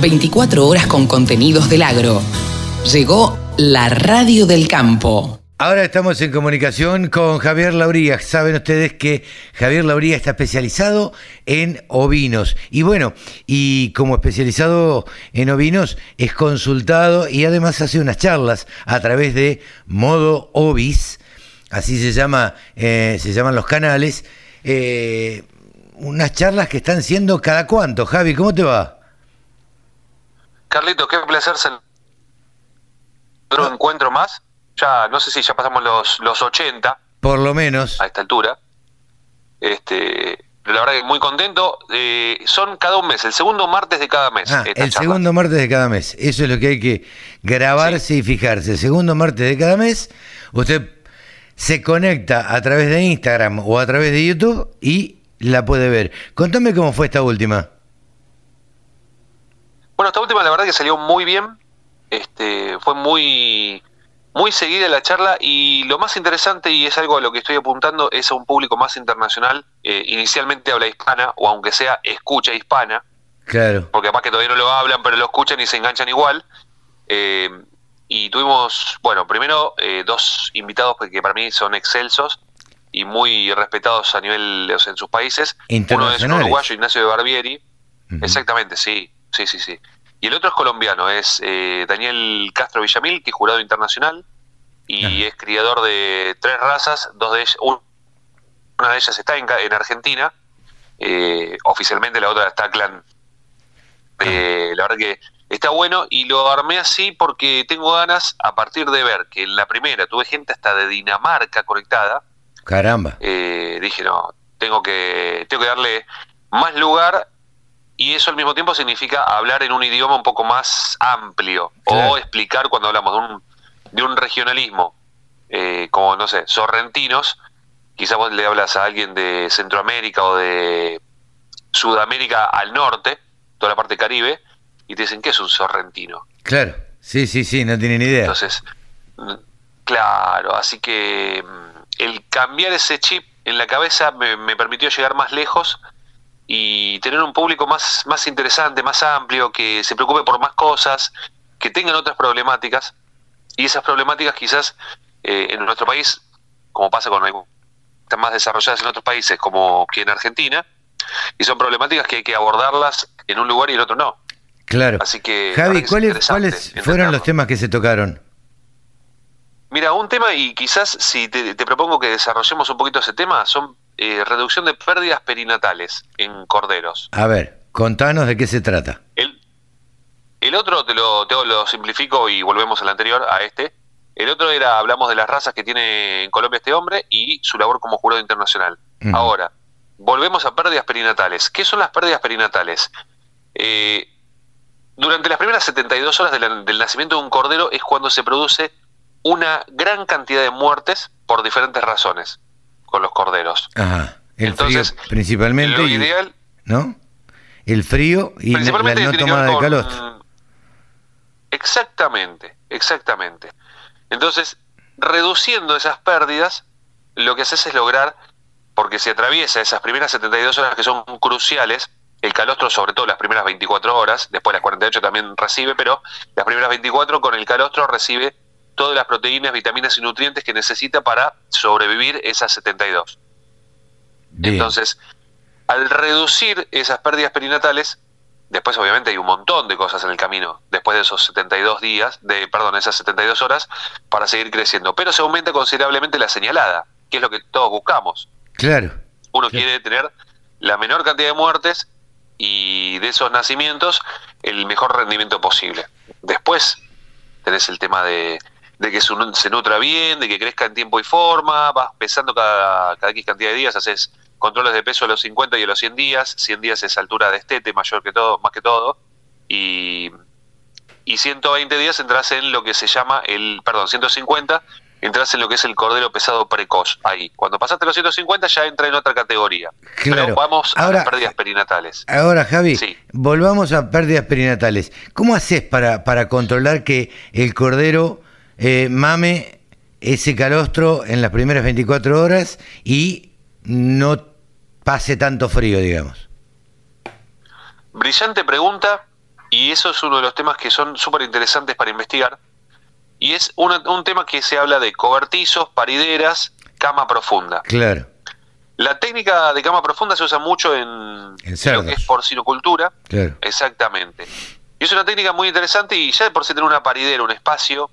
24 horas con contenidos del agro. Llegó la radio del campo. Ahora estamos en comunicación con Javier Lauría. Saben ustedes que Javier Lauría está especializado en ovinos. Y bueno, y como especializado en ovinos, es consultado y además hace unas charlas a través de Modo Ovis, así se, llama, eh, se llaman los canales. Eh, unas charlas que están siendo cada cuánto. Javi, ¿cómo te va? Carlito, qué placer ser otro ah. encuentro más ya no sé si ya pasamos los, los 80. Por lo menos. A esta altura. Este, la verdad que muy contento. Eh, son cada un mes, el segundo martes de cada mes. Ah, el segundo martes de cada mes. Eso es lo que hay que grabarse y fijarse. El segundo martes de cada mes, usted se conecta a través de Instagram o a través de YouTube y la puede ver. Contame cómo fue esta última. Bueno, esta última la verdad que salió muy bien. Este, fue muy muy seguida la charla y lo más interesante, y es algo a lo que estoy apuntando, es a un público más internacional, eh, inicialmente habla hispana, o aunque sea escucha hispana, claro. porque capaz que todavía no lo hablan, pero lo escuchan y se enganchan igual. Eh, y tuvimos, bueno, primero eh, dos invitados que para mí son excelsos y muy respetados a nivel en sus países. Uno es un uruguayo, Ignacio de Barbieri. Exactamente, sí, sí, sí, sí. Y el otro es colombiano, es eh, Daniel Castro Villamil, que es jurado internacional y es criador de tres razas, dos de ellas, una de ellas está en, en Argentina, eh, oficialmente la otra está Clan. Eh, la verdad que está bueno y lo armé así porque tengo ganas, a partir de ver que en la primera tuve gente hasta de Dinamarca conectada. Caramba. dije, no, tengo que, tengo que darle más lugar y eso al mismo tiempo significa hablar en un idioma un poco más amplio o explicar cuando hablamos de un, de un regionalismo, eh, como, no sé, sorrentinos, quizás vos le hablas a alguien de Centroamérica o de Sudamérica al norte, toda la parte caribe, y te dicen, ¿qué es un sorrentino? Claro, sí, sí, sí, no tienen idea. Entonces, claro, así que mm, el cambiar ese chip en la cabeza me, me permitió llegar más lejos y tener un público más, más interesante, más amplio, que se preocupe por más cosas, que tengan otras problemáticas, y esas problemáticas quizás eh, en nuestro país, como pasa con están más desarrolladas en otros países como que en Argentina, y son problemáticas que hay que abordarlas en un lugar y en otro no. Claro. Así que Javi, ¿cuáles, ¿cuáles fueron los temas que se tocaron? Mira, un tema, y quizás si te, te, propongo que desarrollemos un poquito ese tema, son eh, reducción de pérdidas perinatales en corderos. A ver, contanos de qué se trata. El, el otro te lo, te lo simplifico y volvemos al anterior, a este. El otro era, hablamos de las razas que tiene en Colombia este hombre y su labor como jurado internacional. Ahora, volvemos a pérdidas perinatales. ¿Qué son las pérdidas perinatales? Eh, durante las primeras 72 horas del nacimiento de un cordero es cuando se produce una gran cantidad de muertes por diferentes razones con los corderos. Ajá. El Entonces, frío principalmente. Lo ideal. ¿No? El frío y la, no tomada de calostro. Exactamente, exactamente. Entonces, reduciendo esas pérdidas, lo que haces es lograr, porque se atraviesa esas primeras 72 horas que son cruciales, el calostro sobre todo las primeras 24 horas, después las 48 también recibe, pero las primeras 24 con el calostro recibe todas las proteínas, vitaminas y nutrientes que necesita para sobrevivir esas 72. Entonces, al reducir esas pérdidas perinatales, después obviamente hay un montón de cosas en el camino, después de esos 72 días, de perdón, esas 72 horas, para seguir creciendo. Pero se aumenta considerablemente la señalada, que es lo que todos buscamos. Claro. Uno quiere tener la menor cantidad de muertes y de esos nacimientos el mejor rendimiento posible. Después tenés el tema de de que se nutra bien, de que crezca en tiempo y forma, vas pesando cada, cada X cantidad de días, haces controles de peso a los 50 y a los 100 días, 100 días es altura de estete mayor que todo, más que todo, y, y 120 días entras en lo que se llama el, perdón, 150 entras en lo que es el cordero pesado precoz ahí. Cuando pasaste los 150 ya entra en otra categoría. Pero vamos a las pérdidas perinatales. Ahora, Javi, volvamos a pérdidas perinatales. ¿Cómo haces para, para controlar que el cordero eh, mame ese calostro en las primeras 24 horas y no pase tanto frío, digamos? Brillante pregunta Y eso es uno de los temas que son súper interesantes para investigar. Y es un tema que se habla de cobertizos, parideras, cama profunda. Claro. La técnica de cama profunda se usa mucho en, en lo que es porcinocultura. Claro. Exactamente. Y es una técnica muy interesante y ya por si tener una paridera, un espacio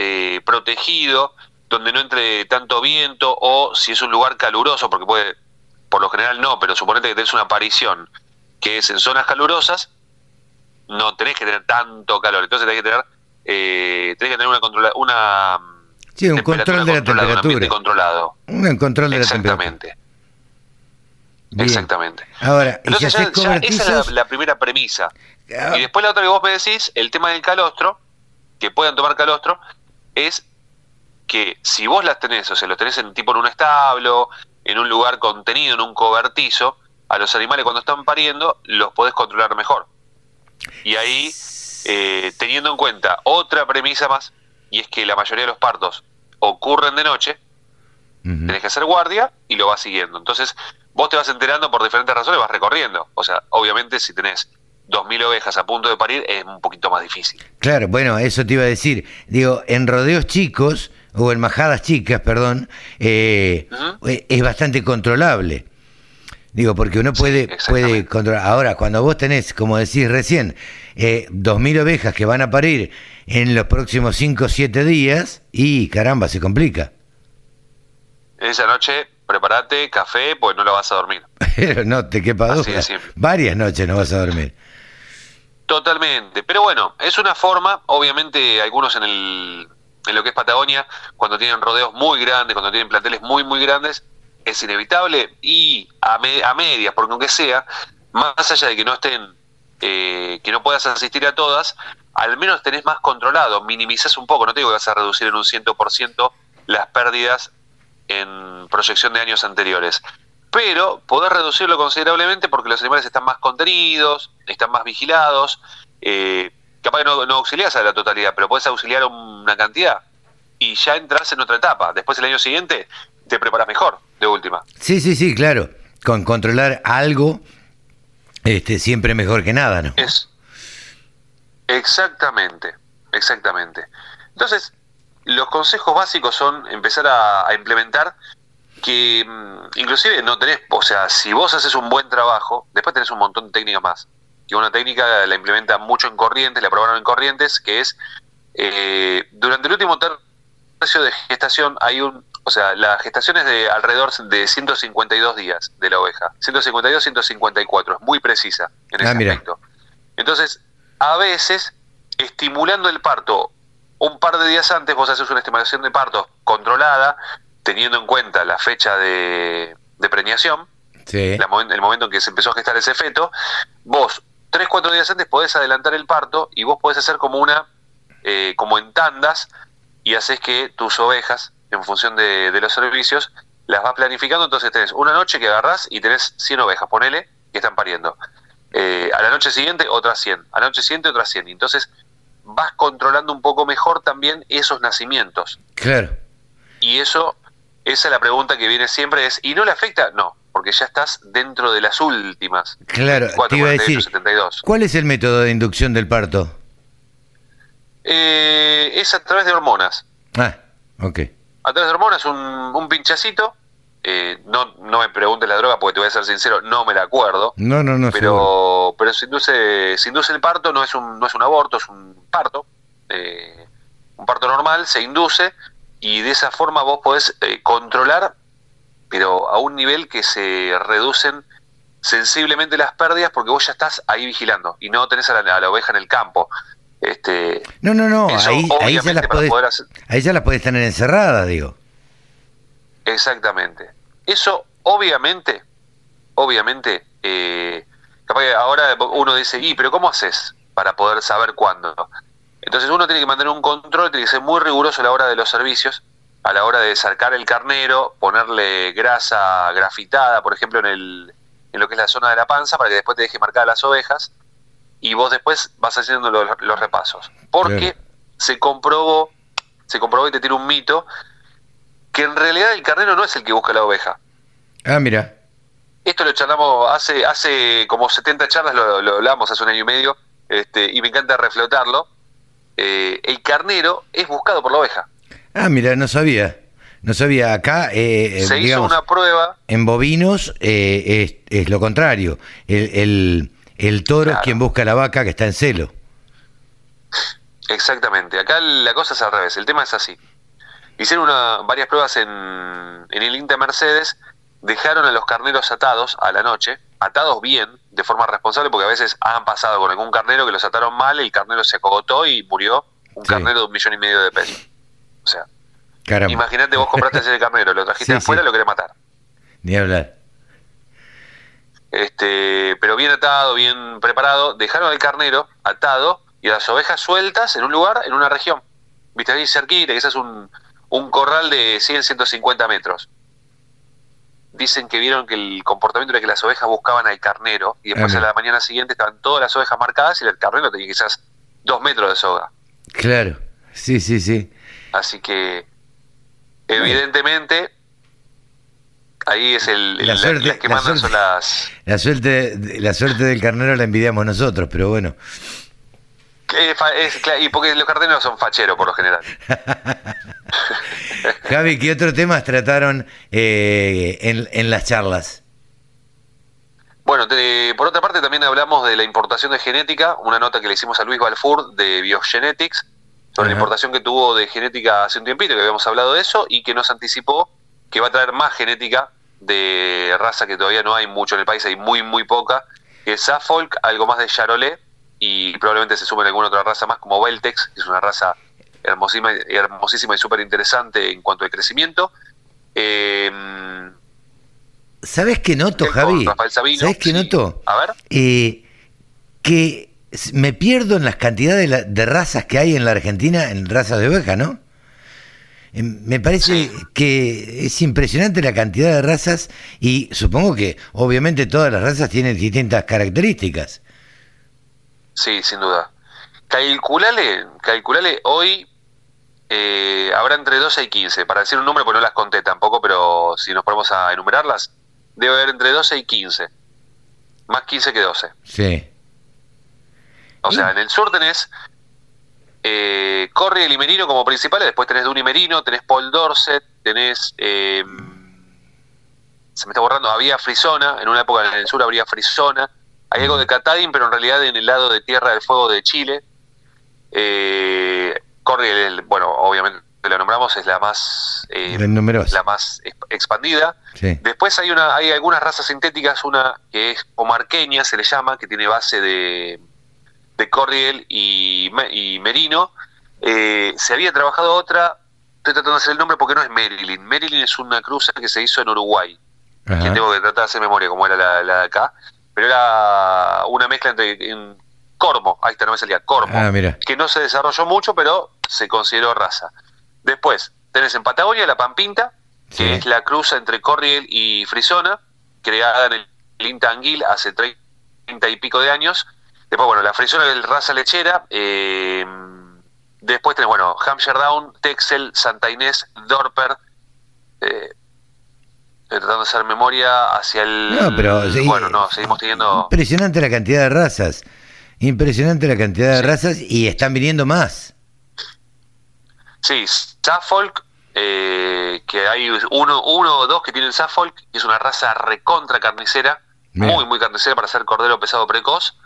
eh, protegido, donde no entre tanto viento o si es un lugar caluroso, porque puede, por lo general no, pero suponete que tenés una aparición que es en zonas calurosas, no tenés que tener tanto calor, entonces tenés que tener, eh, tenés que tener una, controla, una sí, un control de la temperatura. Un controlado. Un control de la Exactamente. Exactamente. Ahora, Entonces, esa es la, primera premisa. Ah. Y después la otra que vos me decís, el tema del calostro, que puedan tomar calostro, es que si vos las tenés, o sea, los tenés en tipo en un establo, en un lugar contenido, en un cobertizo, a los animales cuando están pariendo los podés controlar mejor. Y ahí, eh, teniendo en cuenta otra premisa más, y es que la mayoría de los partos ocurren de noche, tenés que hacer guardia y lo vas siguiendo. Entonces, vos te vas enterando por diferentes razones, vas recorriendo. O sea, obviamente si tenés 2.000 ovejas a punto de parir es un poquito más difícil. Claro, bueno, eso te iba a decir. Digo, en rodeos chicos, o en majadas chicas, perdón, eh, eh, es bastante controlable. Digo, porque uno puede, puede controlar. Ahora, cuando vos tenés, como decís recién, eh, 2.000 ovejas que van a parir en los próximos 5 o 7 días, y caramba, se complica. Esa noche prepárate, café, pues no la vas a dormir. Pero no te quepa duda. Varias noches no vas a dormir. Totalmente. Pero bueno, es una forma, obviamente algunos en, el, en lo que es Patagonia, cuando tienen rodeos muy grandes, cuando tienen planteles muy, muy grandes, es inevitable y a, a medias, porque aunque sea, más allá de que no estén, eh, que no puedas asistir a todas, al menos tenés más controlado, minimizás un poco, no te digo que vas a reducir en un 100% las pérdidas en proyección de años anteriores. Pero poder reducirlo considerablemente porque los animales están más contenidos, están más vigilados. Eh, capaz que no, no auxilias a la totalidad, pero puedes auxiliar una cantidad y ya entras en otra etapa. Después el año siguiente te preparas mejor, de última. Sí, sí, sí, claro. Con controlar algo, este, siempre mejor que nada, ¿no? Es. Exactamente, exactamente. Entonces, los consejos básicos son empezar a, implementar que mm, inclusive no tenés, o sea, si vos haces un buen trabajo, después tenés un montón de técnicas más. Que una técnica la implementa mucho en corrientes, la probaron en corrientes, que es eh, durante el último tercio de gestación hay un, o sea, la gestación es de alrededor de 152 días de la oveja, 152, 154, es muy precisa en ese ah, aspecto. Entonces, a veces, estimulando el parto un par de días antes vos haces una estimación de parto controlada, teniendo en cuenta la fecha de, preñación, el momento en que se empezó a gestar ese feto, vos tres, cuatro días antes podés adelantar el parto y vos podés hacer como una, eh, como en tandas, y haces que tus ovejas, en función de, los servicios, las vas planificando, entonces tenés una noche que agarrás y tenés 100 ovejas, ponele, que están pariendo. Eh, a la noche siguiente otras 100, a la noche siguiente otras 100. Entonces vas controlando un poco mejor también esos nacimientos. Claro. Y eso, esa es la pregunta que viene siempre, es, ¿y no le afecta? No, porque ya estás dentro de las últimas. Claro, te iba a decir, ¿cuál es el método de inducción del parto? Eh, es a través de hormonas. Ah, ok. A través de hormonas, un, un pinchacito, eh, no, no me preguntes la droga porque te voy a ser sincero, no me la acuerdo. No, no, no. Pero, pero se induce, se induce el parto, no es un, no es un aborto, es un parto. Eh, un parto normal, se induce y de esa forma vos podés eh, controlar, pero a un nivel que se reducen sensiblemente las pérdidas porque vos ya estás ahí vigilando y no tenés a la, oveja en el campo. Este, no, no, no, ahí, ahí, ya las podés, ahí ya las podés tener encerradas, digo. Exactamente. Eso obviamente, obviamente, eh, ahora uno dice, y, pero ¿cómo haces para poder saber cuándo? Entonces uno tiene que mantener un control, tiene que ser muy riguroso a la hora de los servicios, a la hora de sacar el carnero, ponerle grasa grafitada, por ejemplo, en, el, en lo que es la zona de la panza, para que después te deje marcar las ovejas, y vos después vas haciendo los, repasos. Porque se comprobó, se comprobó y te tiene un mito, que en realidad el carnero no es el que busca la oveja. Ah, mira. Esto lo charlamos hace, hace como 70 charlas, lo, lo hablamos hace un año y medio, este, y me encanta reflotarlo. Eh, el carnero es buscado por la oveja. Ah, mira, no sabía. No sabía. Acá, eh, eh, Se hizo una prueba, en bovinos eh, es, es lo contrario. El, el, el toro es quien busca a la vaca que está en celo. exactamente. Acá la cosa es al revés, el tema es así. Hicieron una- varias pruebas en, en el INTA Mercedes, dejaron a los carneros atados a la noche, atados bien, de forma responsable, porque a veces han pasado con algún carnero que los ataron mal, el carnero se acogotó y murió un Sí. carnero de un millón y medio de pesos. O sea, imagínate vos compraste ese carnero, lo trajiste Sí, afuera, sí. lo querés matar. Ni hablar. este pero bien atado, bien preparado, dejaron al carnero atado y a las ovejas sueltas en un lugar, en una región. Viste ahí cerquita, quizás un, un corral de 100, 150 metros. Dicen que vieron que el comportamiento era que las ovejas buscaban al carnero y después Ah, a la mañana siguiente estaban todas las ovejas marcadas y el carnero tenía quizás dos metros de soga. Claro. Sí, sí, sí. Así que, evidentemente, ahí es el, La suerte- las que la mandan suerte. son las, La suerte, la suerte del carnero la envidiamos nosotros, pero bueno. Es cla- y porque los carneros son facheros por lo general. Javi, ¿qué otros temas trataron eh, en, en las charlas? Bueno, te- por otra parte también hablamos de la importación de genética, una nota que le hicimos a Luis Balfour de Biogenetics, sobre la importación que tuvo de genética hace un tiempito, que habíamos hablado de eso, y que nos anticipó que va a traer más genética de raza que todavía no hay mucho en el país, hay muy, muy poca, que es Suffolk, algo más de Charolais, y probablemente se sumen alguna otra raza más como Beltex, que es una raza hermosísima, hermosísima y súper interesante en cuanto al crecimiento. Eh, ¿Sabes qué noto, Javi? Sabino, ¿Sabes qué sí. noto? A ver. Eh, que me pierdo en las cantidades de, la- de razas que hay en la Argentina, en razas de oveja, ¿no? Eh, Me parece Sí. que es impresionante la cantidad de razas y supongo que obviamente todas las razas tienen distintas características. Sí, sin duda. Calculale, calculale hoy eh, habrá entre 12 y 15, para decir un número, pues no las conté tampoco, pero si nos ponemos a enumerarlas, debe haber entre 12 y 15. Más 15 que 12. Sí. O sea, en el sur tenés eh, Corriel y Merino como principales, después tenés Duni Merino, tenés Paul Dorset, tenés... eh, se me está borrando, había Frisona, en una época en el sur habría Frisona, hay algo de Catadin, pero en realidad en el lado de Tierra del Fuego de Chile. Eh, el- bueno, obviamente la nombramos, es la más... eh, la más exp- expandida. Sí. Después hay una, hay algunas razas sintéticas, una que es pomarqueña, se le llama, que tiene base de, de Corriel y, Me- y Merino. Eh, se había trabajado otra, estoy tratando de hacer el nombre porque no es Marilyn. Marilyn es una cruza que se hizo en Uruguay, que tengo que tratar de hacer memoria como era la, la de acá, pero era una mezcla entre en Cormo, ahí está, no me salía, Cormo, Ah, mira. que no se desarrolló mucho, pero se consideró raza. Después, tenés en Patagonia la Pampinta, que Sí. es la cruza entre Corriel y Frisona, creada en el Inta Anguil hace 30 y pico de años. Después, bueno, la Frisona es raza lechera. eh, después tenés, bueno, Hampshire Down, Texel, Santa Inés, Dorper. eh, tratando de hacer memoria hacia el... No, pero bueno, no, seguimos teniendo... Impresionante la cantidad de razas. Impresionante la cantidad de Sí. razas y están viniendo más. Sí, Suffolk, eh, que hay uno, uno o dos que tienen Suffolk, que es una raza recontra carnicera, muy, muy carnicera para ser cordero pesado precoz.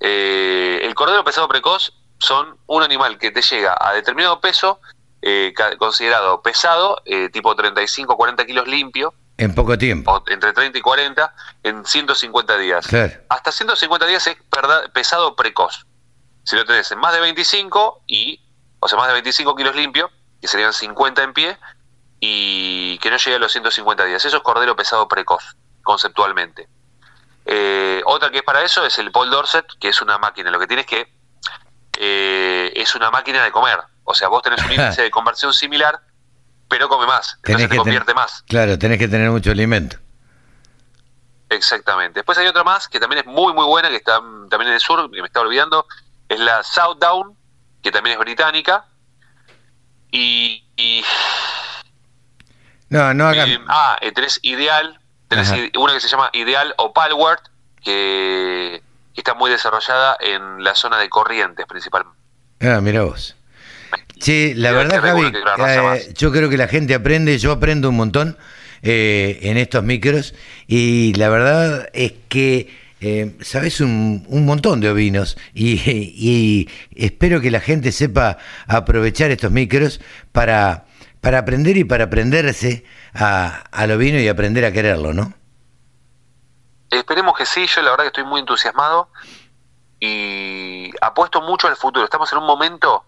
Eh, el cordero pesado precoz son un animal que te llega a determinado peso, eh, considerado pesado, tipo 35 40 kilos limpio, En poco tiempo. o entre 30 y 40, en 150 días. Claro. Hasta 150 días es pesado precoz. Si lo tenés en más de 25 y, o sea, más de 25 kilos limpio, que serían 50 en pie, y que no llegue a los 150 días. Eso es cordero pesado precoz, conceptualmente. Eh, otra que es para eso es el Paul Dorset, que es una máquina. Lo que tienes que eh, es una máquina de comer. O sea, vos tenés un índice de conversión similar, pero come más. Tenés Entonces te que convierte ten- más. Claro, tenés que tener mucho alimento. Exactamente. Después hay otra más que también es muy muy buena, que está también en el sur, que me está olvidando, es la Southdown, que también es británica. Y, y, No, no hagan. eh, ah, eh, tenés Ideal, tenés Ajá. una que se llama Ideal o Palworth, que y está muy desarrollada en la zona de Corrientes principalmente. Ah, mira vos. Sí, la verdad, Javi, eh, yo creo que la gente aprende, yo aprendo un montón eh, en estos micros y la verdad es que eh, sabes un, un, montón de ovinos y, y, espero que la gente sepa aprovechar estos micros para, para aprender y para aprenderse a, al ovino y aprender a quererlo, ¿no? Esperemos que sí, yo la verdad que estoy muy entusiasmado y apuesto mucho al futuro. Estamos en un momento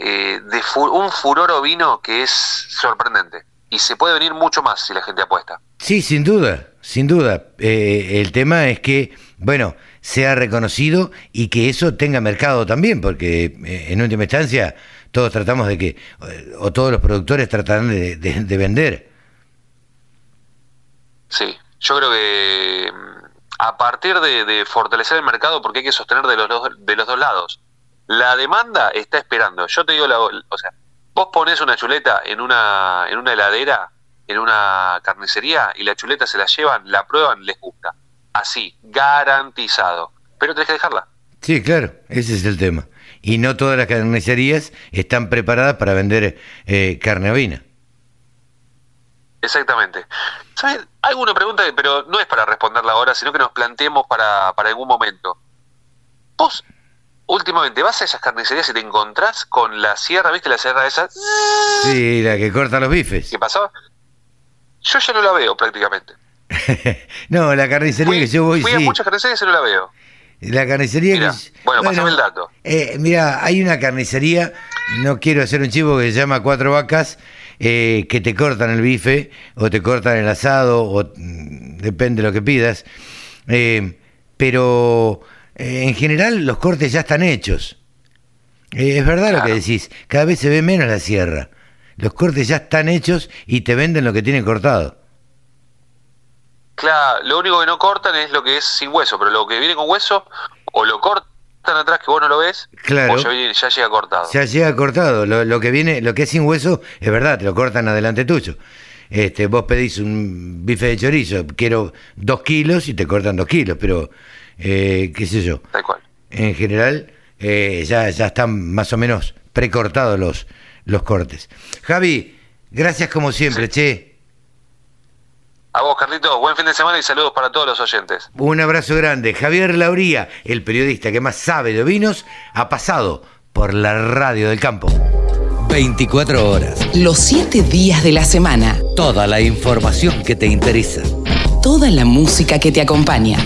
eh, de un furor ovino que es sorprendente y se puede venir mucho más si la gente apuesta. Sí, sin duda, sin duda. Eh, el tema es que, bueno, sea reconocido y que eso tenga mercado también, porque eh, en última instancia todos tratamos de que, o todos los productores tratarán de, de vender. Sí, yo creo que mm, a partir de, fortalecer el mercado, porque hay que sostener de los, dos, de los dos lados, la demanda está esperando. Yo te digo, la, o sea, vos pones una chuleta en una, en una heladera, en una carnicería, y la chuleta se la llevan, la prueban, les gusta. Así, garantizado. Pero tenés que dejarla. Sí, claro, ese es el tema. Y no todas las carnicerías están preparadas para vender eh, carne ovina. Exactamente. ¿Sabes? Alguna pregunta, pero no es para responderla ahora, sino que nos planteemos para, para algún momento. Vos, últimamente, vas a esas carnicerías y te encontrás con la sierra, ¿viste la sierra esa? Sí, la que corta los bifes. ¿Qué pasó? Yo ya no la veo prácticamente. no, la carnicería que yo voy. Fui a muchas carnicerías y no la veo. La carnicería que. Bueno, bueno pasame el dato. Eh, mira, hay una carnicería, no quiero hacer un chivo que se llama Cuatro Vacas eh, que te cortan el bife o te cortan el asado, o mm, depende de lo que pidas. Eh, pero eh, en general los cortes ya están hechos. es verdad lo que decís, cada vez se ve menos la sierra. Los cortes ya están hechos y te venden lo que tienen cortado. Claro, lo único que no cortan es lo que es sin hueso, pero lo que viene con hueso o lo cortan tan atrás que vos no lo ves, claro. ya, llega cortado. Ya llega cortado. Lo, que viene, lo que es sin hueso, es verdad, te lo cortan adelante tuyo. Este, vos pedís un bife de chorizo, quiero dos kilos y te cortan dos kilos, pero eh, qué sé yo. Tal cual. En general, eh, ya, ya están más o menos precortados los, los cortes. Javi, gracias como siempre, che. A vos, Carlito, buen fin de semana y saludos para todos los oyentes. Un abrazo grande. Javier Lauría, el periodista que más sabe de vinos, ha pasado por la radio del campo. 24 horas. Los 7 días de la semana. Toda la información que te interesa. Toda la música que te acompaña.